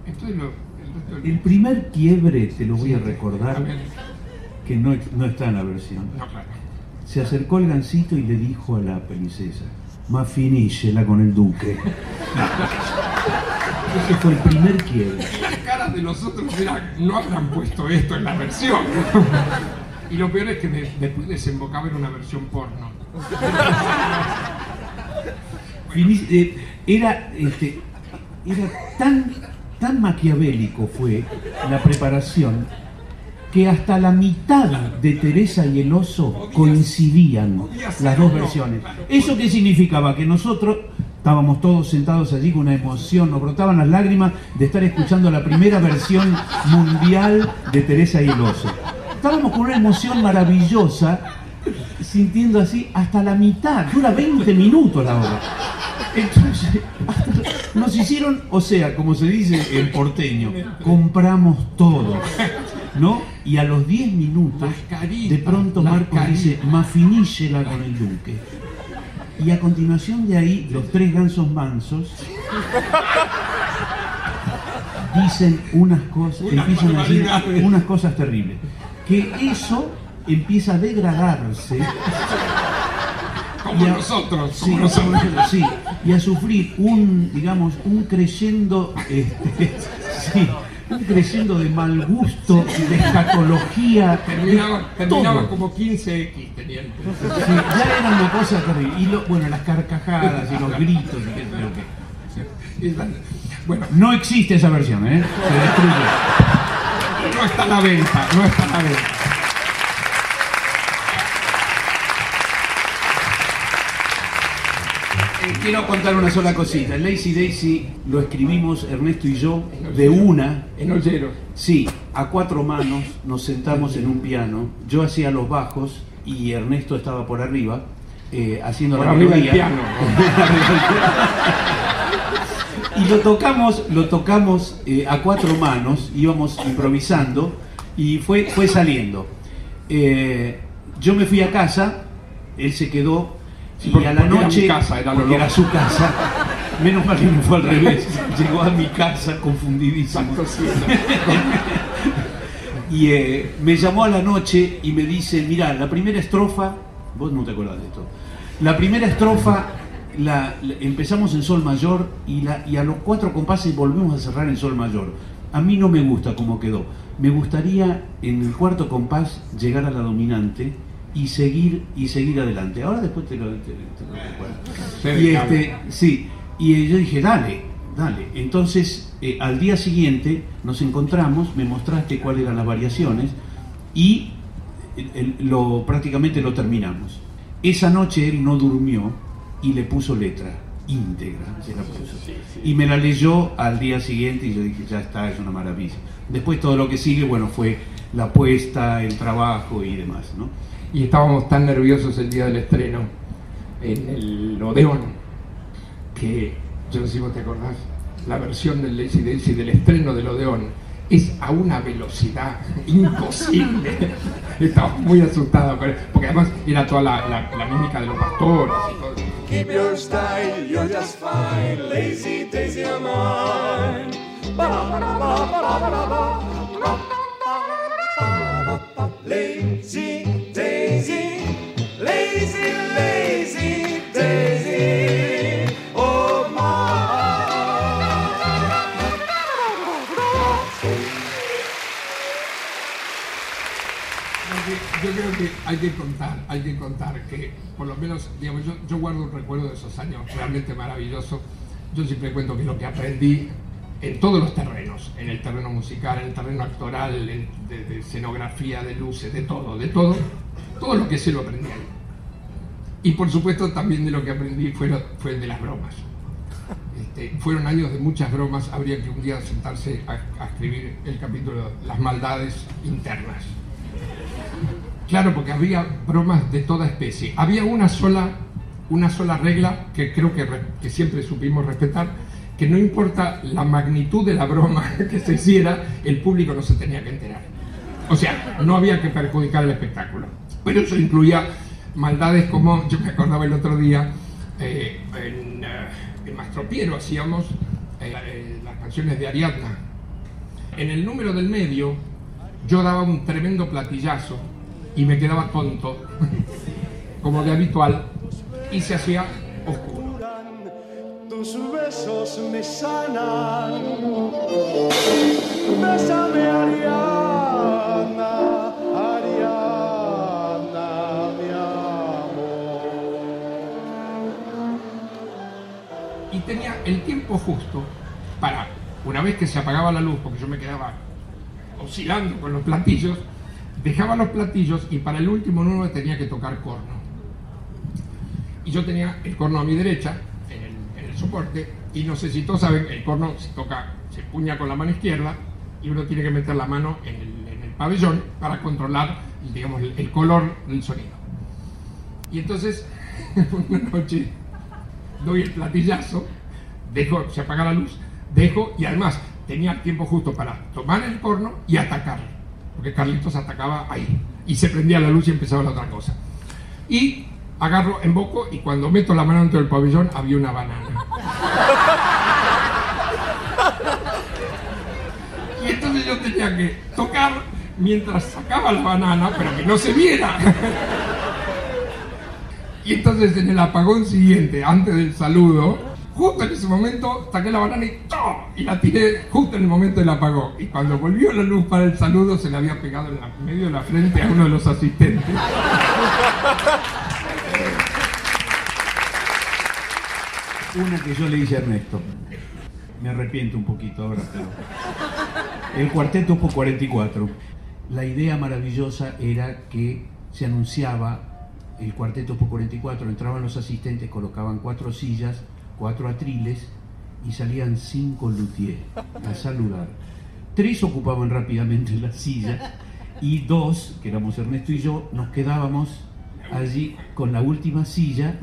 Entonces lo, el resto- El primer quiebre, te lo voy a recordar, a que no, no está en la versión. No, claro. Se acercó el gancito y le dijo a la princesa, más finícela con el duque. Ese fue el primer quiebre. Las caras de los otros eran, no habrán puesto esto en la versión. Y lo peor es que de- después desembocaba en una versión porno. Eh, era, este, era tan, tan maquiavélico fue la preparación que hasta la mitad de Teresa y el oso coincidían las dos versiones. ¿Eso qué significaba? Que nosotros estábamos todos sentados allí con una emoción, nos brotaban las lágrimas de estar escuchando la primera versión mundial de Teresa y el oso. Estábamos con una emoción maravillosa, sintiendo así hasta la mitad, dura 20 minutos la obra. Entonces, nos hicieron, o sea, como se dice en porteño, compramos todo, ¿no? Y a los 10 minutos, de pronto Marcos dice, mafinícela con el duque. Y a continuación de ahí, los tres gansos mansos dicen unas cosas, empiezan a decir unas cosas terribles. Que eso empieza a degradarse. Como y a- nosotros, sí, como nosotros. sí, y a sufrir un, digamos, un creyendo, este, sí, un creyendo de mal gusto, de escatología, Terminaba, terminaba como 15X, teniente. Sí, ya era una cosa terrible. Y lo- bueno, las carcajadas y los gritos y qué sé yo qué. Y la- Bueno, No existe esa versión, ¿eh? Se destruye. no está a la venta, no está a la venta. Quiero contar una sola cosita. Lazy Daisy lo escribimos Ernesto y yo de una. En Olleros. Sí, a cuatro manos nos sentamos en un piano. Yo hacía los bajos y Ernesto estaba por arriba eh, haciendo Por la arriba melodía. piano, y lo tocamos, lo tocamos eh, a cuatro manos, íbamos improvisando y fue, fue saliendo. Eh, yo me fui a casa, él se quedó Sí, porque- a la porque era noche, mi casa, era lo porque era su casa, menos mal que no fue al revés, llegó a mi casa confundidísimo. y eh, me llamó a la noche y me dice, mira, la primera estrofa, vos no te acuerdas de esto, la primera estrofa la, la- empezamos en sol mayor y, la, y a los cuatro compases volvemos a cerrar en sol mayor. A mí no me gusta cómo quedó. Me gustaría en el cuarto compás llegar a la dominante y seguir y seguir adelante. Ahora después te lo, te- te lo recuerdo. Se Y este, sí, y yo dije, dale, dale. Entonces, eh, al día siguiente nos encontramos, me mostraste cuáles eran las variaciones y el- el- lo, prácticamente lo terminamos. Esa noche él no durmió y le puso letra íntegra, se la puso. Y me la leyó al día siguiente y yo dije, ya está, es una maravilla. Después todo lo que sigue, bueno, fue la apuesta, el trabajo y demás, ¿no? Y estábamos tan nerviosos el día del estreno en el Odeón que, yo no sé si vos te acordás, la versión del Lazy Daisy del estreno del Odeón es a una velocidad imposible. Estaba muy asustado, pero- porque además era toda la, la- la mímica de los pastores. Keep your style, you're just fine. Lazy Daisy, I'm mine. Hay que contar, hay que contar que por lo menos, digamos, yo, yo guardo un recuerdo de esos años realmente maravilloso. Yo siempre cuento que lo que aprendí en todos los terrenos, en el terreno musical, en el terreno actoral, de, escenografía, de luces, de todo, de todo, todo lo que sé lo aprendí ahí. Y por supuesto también de lo que aprendí fue, fue de las bromas. Este, fueron años de muchas bromas, habría que un día sentarse a escribir el capítulo Las maldades internas. Claro, porque había bromas de toda especie. Había una sola, una sola regla que creo que, re- que siempre supimos respetar, que no importa la magnitud de la broma que se hiciera, el público no se tenía que enterar. O sea, no había que perjudicar el espectáculo. Pero eso incluía maldades como, yo me acordaba el otro día, eh, en, eh, en Mastropiero hacíamos eh, eh, las canciones de Ariadna. En el número del medio yo daba un tremendo platillazo y me quedaba tonto, como de habitual, y se hacía oscuro. Tus besos me sanan. Bésame, Ariana, Ariana, mi amor. y tenía el tiempo justo para, una vez que se apagaba la luz, porque yo me quedaba oscilando con los platillos, dejaba los platillos y para el último número tenía que tocar corno. Y yo tenía el corno a mi derecha, en el, en el soporte, y todos saben, el corno se toca, se puña con la mano izquierda y uno tiene que meter la mano en el, pabellón para controlar, digamos, el, color del sonido. Y entonces, una noche doy el platillazo, dejo, se apaga la luz, dejo y además tenía el tiempo justo para tomar el corno y atacar, porque Carlitos atacaba ahí y se prendía la luz y empezaba la otra cosa. Y agarro, emboco y cuando meto la mano dentro del pabellón había una banana. tenía que tocar mientras sacaba la banana, pero que no se viera. Y entonces en el apagón siguiente, antes del saludo, justo en ese momento saqué la banana y ¡tom! y la tiré justo en el momento del apagón. Y cuando volvió la luz para el saludo, se le había pegado en medio de la frente a uno de los asistentes. Una que yo le hice a Ernesto. Me arrepiento un poquito ahora, pero. El cuarteto Opus 44. La idea maravillosa era que se anunciaba el cuarteto Opus 44, entraban los asistentes, colocaban cuatro sillas, cuatro atriles y salían cinco luthiers a saludar. Tres ocupaban rápidamente la silla y dos, que éramos Ernesto y yo, nos quedábamos allí con la última silla,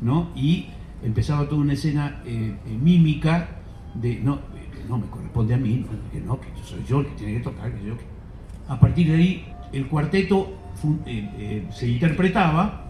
¿no? Y empezaba toda una escena eh, eh, mímica de, no, eh, no me corresponde a mí, no, que no, que yo soy yo el que tiene que tocar, que yo. A partir de ahí, el cuarteto eh, eh, se interpretaba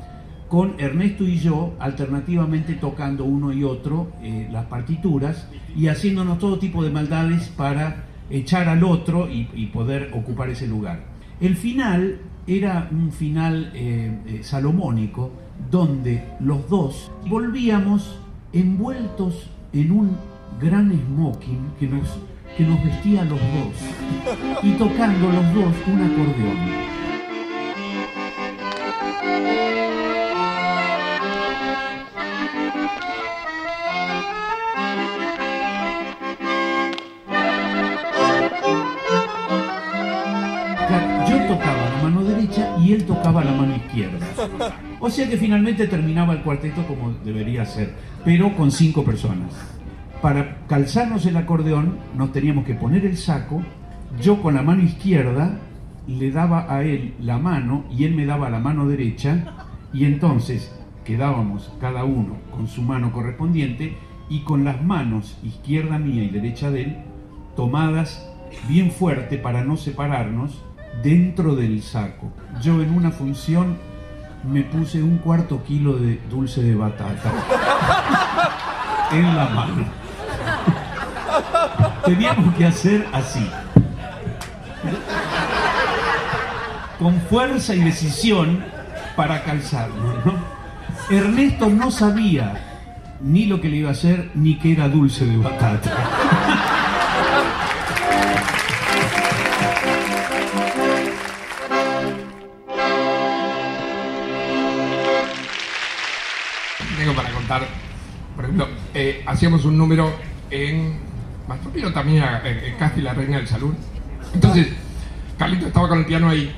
con Ernesto y yo alternativamente tocando uno y otro eh, las partituras y haciéndonos todo tipo de maldades para echar al otro y, poder ocupar ese lugar. El final era un final eh, eh, salomónico donde los dos volvíamos envueltos en un gran smoking que nos, que nos vestía los dos y tocando los dos un acordeón. Y él tocaba la mano izquierda. O sea que finalmente terminaba el cuarteto como debería ser, pero con cinco personas. Para calzarnos el acordeón nos teníamos que poner el saco, yo con la mano izquierda le daba a él la mano y él me daba la mano derecha y entonces quedábamos cada uno con su mano correspondiente y con las manos izquierda mía y derecha de él tomadas bien fuerte para no separarnos dentro del saco. Yo en una función me puse un cuarto kilo de dulce de batata en la mano. Teníamos que hacer así. Con fuerza y decisión para calzarnos. ¿no? Ernesto no sabía ni lo que le iba a hacer ni que era dulce de batata. Eh, hacíamos un número en Mastropino también, era, eh, eh, casi la reina del salón. Entonces, Carlito estaba con el piano ahí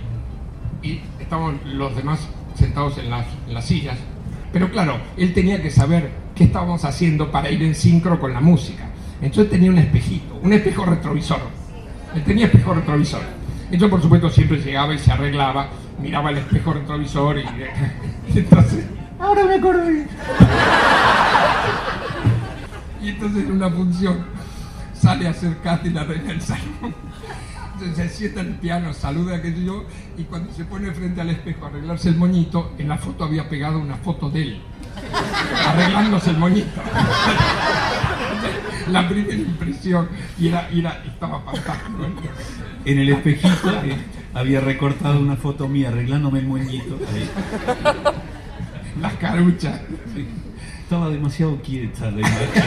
y estaban los demás sentados en las, en las sillas. Pero claro, él tenía que saber qué estábamos haciendo para ir en sincro con la música. Entonces tenía un espejito, un espejo retrovisor. Él tenía espejo retrovisor. Entonces, por supuesto, siempre llegaba y se arreglaba, miraba el espejo retrovisor y, y entonces Ahora me acordé. Y entonces en una función sale a hacer Katy la reina del salón. Entonces se sienta en el piano, saluda que yo, y cuando se pone frente al espejo a arreglarse el moñito, en la foto había pegado una foto de él, arreglándose el moñito. La primera impresión, y era, era- estaba fantástico. En el espejito eh, había recortado una foto mía arreglándome el moñito. ahí. Las caruchas. Estaba demasiado quieta la imagen.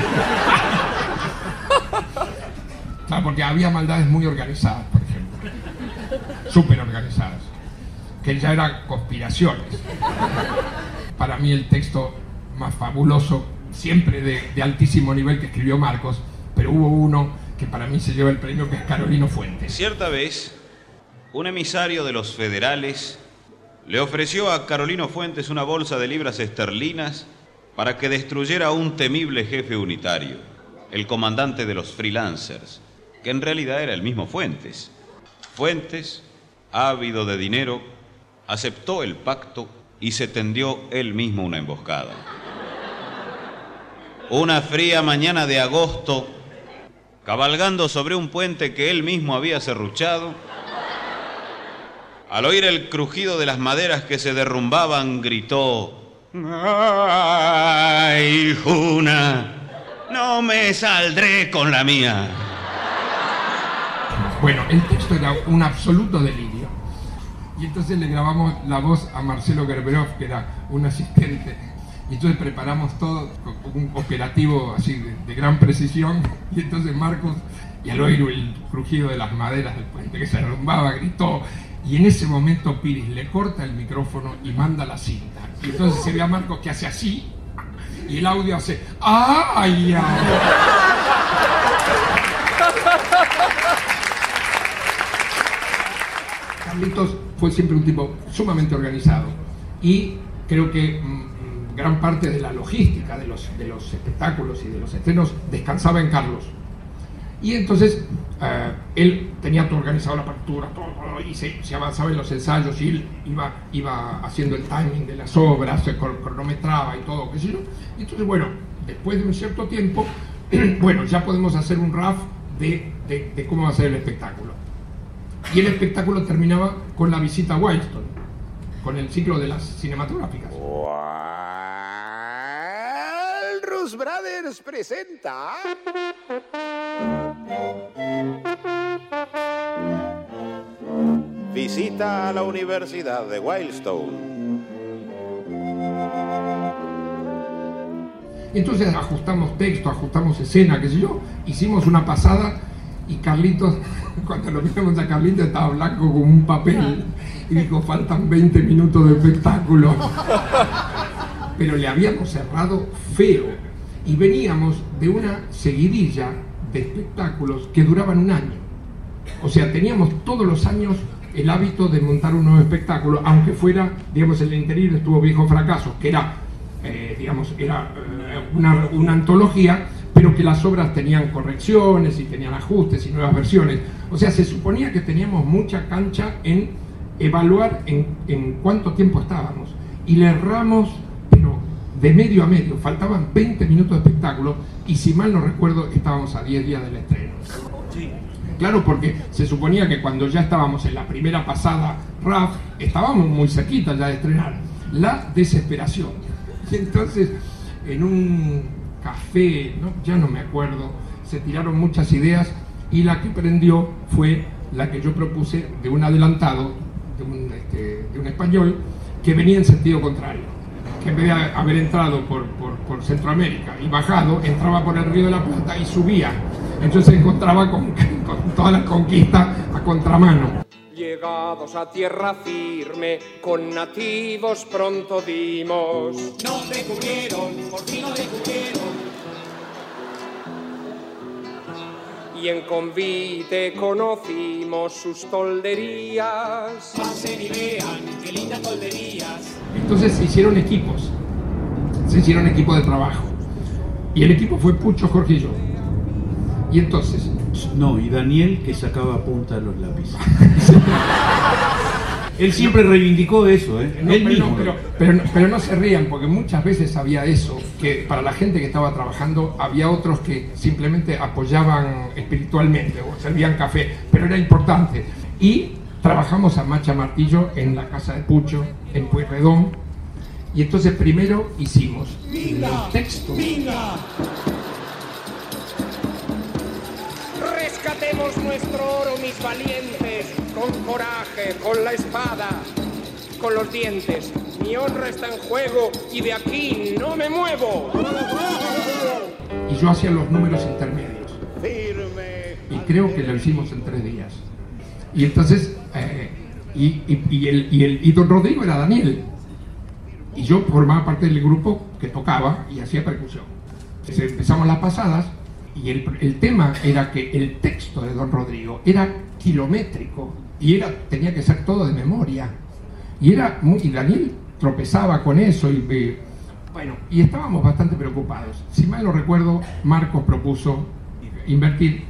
Porque había maldades muy organizadas, por ejemplo. Súper organizadas. Que ya eran conspiraciones. Para mí el texto más fabuloso, siempre de, de altísimo nivel que escribió Marcos, pero hubo uno que para mí se lleva el premio, que es Carolino Fuentes. Cierta vez, un emisario de los federales le ofreció a Carolino Fuentes una bolsa de libras esterlinas para que destruyera a un temible jefe unitario, el comandante de los freelancers, que en realidad era el mismo Fuentes. Fuentes, ávido de dinero, aceptó el pacto y se tendió él mismo una emboscada. Una fría mañana de agosto, cabalgando sobre un puente que él mismo había serruchado, al oír el crujido de las maderas que se derrumbaban, gritó, ¡Ay, Juna! No me saldré con la mía. Bueno, el texto era un absoluto delirio. Y entonces le grabamos la voz a Marcelo Gerberov, que era un asistente. Y entonces preparamos todo, con un operativo así de, gran precisión. Y entonces Marcos, y al oír el crujido de las maderas del puente que se derrumbaba, gritó. Y en ese momento Piris le corta el micrófono y manda la cinta. Y entonces se ve a Marcos que hace así. Y el audio hace ¡Ay! ay". Carlitos fue siempre un tipo sumamente organizado y creo que mm, gran parte de la logística de los, de los espectáculos y de los estrenos descansaba en Carlos. Y entonces eh, él tenía todo organizado, la partitura, todo, todo, y se, se avanzaba en los ensayos y él iba, iba haciendo el timing de las obras, se cron- cronometraba y todo, qué sé yo. Entonces, bueno, después de un cierto tiempo, bueno, ya podemos hacer un RAF de, de- de cómo va a ser el espectáculo. Y el espectáculo terminaba con la visita a Wildstorm, con el ciclo de las cinematográficas. Brothers presenta. Visita a la Universidad de Wildstone. Entonces ajustamos texto, ajustamos escena, qué sé yo, hicimos una pasada y Carlitos, cuando lo vimos a Carlitos estaba blanco como un papel y dijo, faltan 20 minutos de espectáculo. Pero le habíamos cerrado feo y veníamos de una seguidilla de espectáculos que duraban un año. O sea, teníamos todos los años el hábito de montar un nuevo espectáculo, aunque fuera, digamos, el interior estuvo Viejo Fracaso, que era, eh, digamos, era eh, una, una antología, pero que las obras tenían correcciones y tenían ajustes y nuevas versiones. O sea, se suponía que teníamos mucha cancha en evaluar en, en cuánto tiempo estábamos. Y le erramos, de medio a medio, faltaban 20 minutos de espectáculo y si mal no recuerdo estábamos a 10 días del estreno. Claro, porque se suponía que cuando ya estábamos en la primera pasada RAF, estábamos muy cerquita ya de estrenar. La desesperación. Y entonces, en un café, ¿no? ya no me acuerdo, se tiraron muchas ideas y la que prendió fue la que yo propuse de un adelantado, de un, este, de un español, que venía en sentido contrario. Que en vez de haber entrado por, por, por Centroamérica y bajado, entraba por el Río de la Plata y subía. Entonces se encontraba con, con toda la conquista a contramano. Llegados a tierra firme, con nativos pronto dimos. No descubrieron, por fin no descubrieron. Y en convite conocimos sus tolderías. Pasen y vean, qué lindas tolderías. Entonces se hicieron equipos, se hicieron equipos de trabajo. Y el equipo fue Pucho, Jorge y yo. Y entonces... No, y Daniel que sacaba punta de los lápices. Él siempre reivindicó eso, ¿eh? No, Él pero, mismo. no, pero, pero no se rían, porque muchas veces había eso, que para la gente que estaba trabajando había otros que simplemente apoyaban espiritualmente o servían café, pero era importante. Y trabajamos a Macha Martillo en la casa de Pucho, en Pueyrredón, y entonces primero hicimos el texto. Rescatemos nuestro oro, mis valientes, con coraje, con la espada, con los dientes. Mi honra está en juego y de aquí no me muevo. y yo hacía los números intermedios. Y creo que lo hicimos en tres días. Y entonces, eh, y, y- el, y, don Rodrigo era Daniel. Y yo formaba parte del grupo que tocaba y hacía percusión. Empezamos las pasadas y el, el tema era que el texto de don Rodrigo era kilométrico y era, tenía que ser todo de memoria. Y, era muy, y Daniel tropezaba con eso y, y- bueno, y estábamos bastante preocupados. Si mal no recuerdo, Marcos propuso invertir,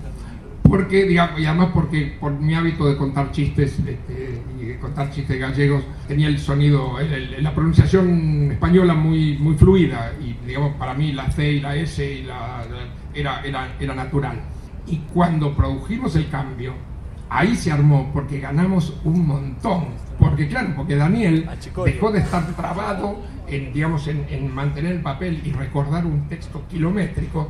porque, digamos, y además porque por mi hábito de contar chistes, este, y de contar chistes gallegos, tenía el sonido, el- el- la pronunciación española muy, muy fluida, y digamos, para mí la C y la S y la, la- era, era, era natural. Y cuando produjimos el cambio, ahí se armó, porque ganamos un montón. Porque claro, porque Daniel dejó de estar trabado en, digamos, en, en mantener el papel y recordar un texto kilométrico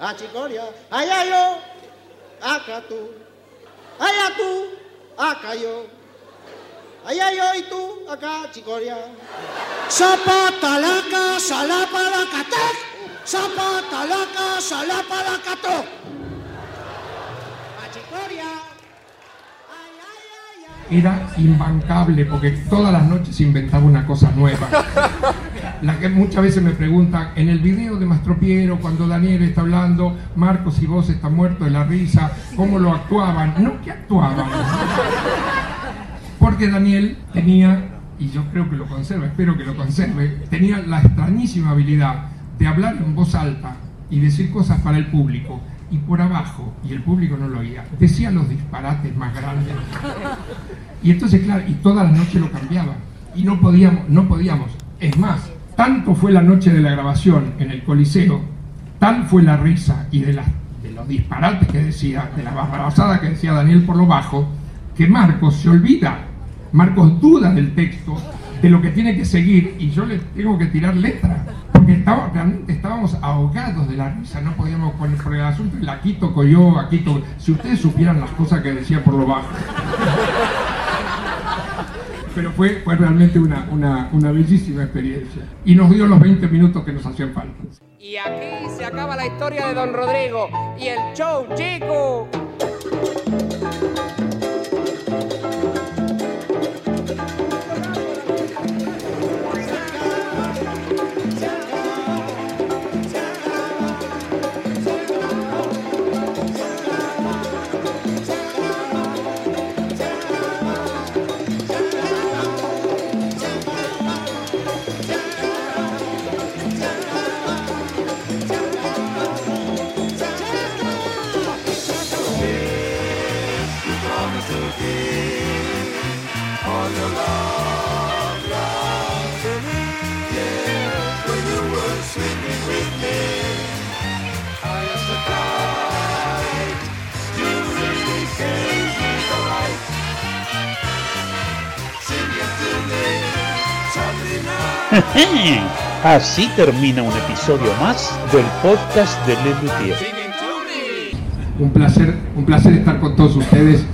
a chicoria. Ayayo, acá tú, allá tú, acá yo. Allá yo y tú, acá, chicoria. Zapata la casa, la. Zapata la casa, la palacató. A chicoria. Era imbancable porque todas las noches inventaba una cosa nueva. La que muchas veces me preguntan, en el video de Mastropiero, cuando Daniel está hablando, Marcos y vos están muertos de la risa, ¿cómo lo actuaban? No, que actuaban. Porque Daniel tenía, y yo creo que lo conserva, espero que lo conserve, tenía la extrañísima habilidad de hablar en voz alta y decir cosas para el público. Y por abajo, y el público no lo oía, decía los disparates más grandes. Y entonces, claro, y todas las noches lo cambiaba. Y no podíamos, no podíamos. Es más, tanto fue la noche de la grabación en el Coliseo, tal fue la risa y de, las, de los disparates que decía, de la barrabasada que decía Daniel por lo bajo, que Marcos se olvida. Marcos duda del texto, de lo que tiene que seguir, y yo le tengo que tirar letra. Porque estaba, realmente estábamos ahogados de la risa, no podíamos poner por el asunto, el aquí toco yo, aquí. Si ustedes supieran las cosas que decía por lo bajo. Pero fue, fue realmente una, una, una bellísima experiencia. Y nos dio los 20 minutos que nos hacían falta. Y aquí se acaba la historia de Don Rodrigo y el show, chico. Así termina un episodio más del podcast de Lelutier. Un placer, un placer estar con todos ustedes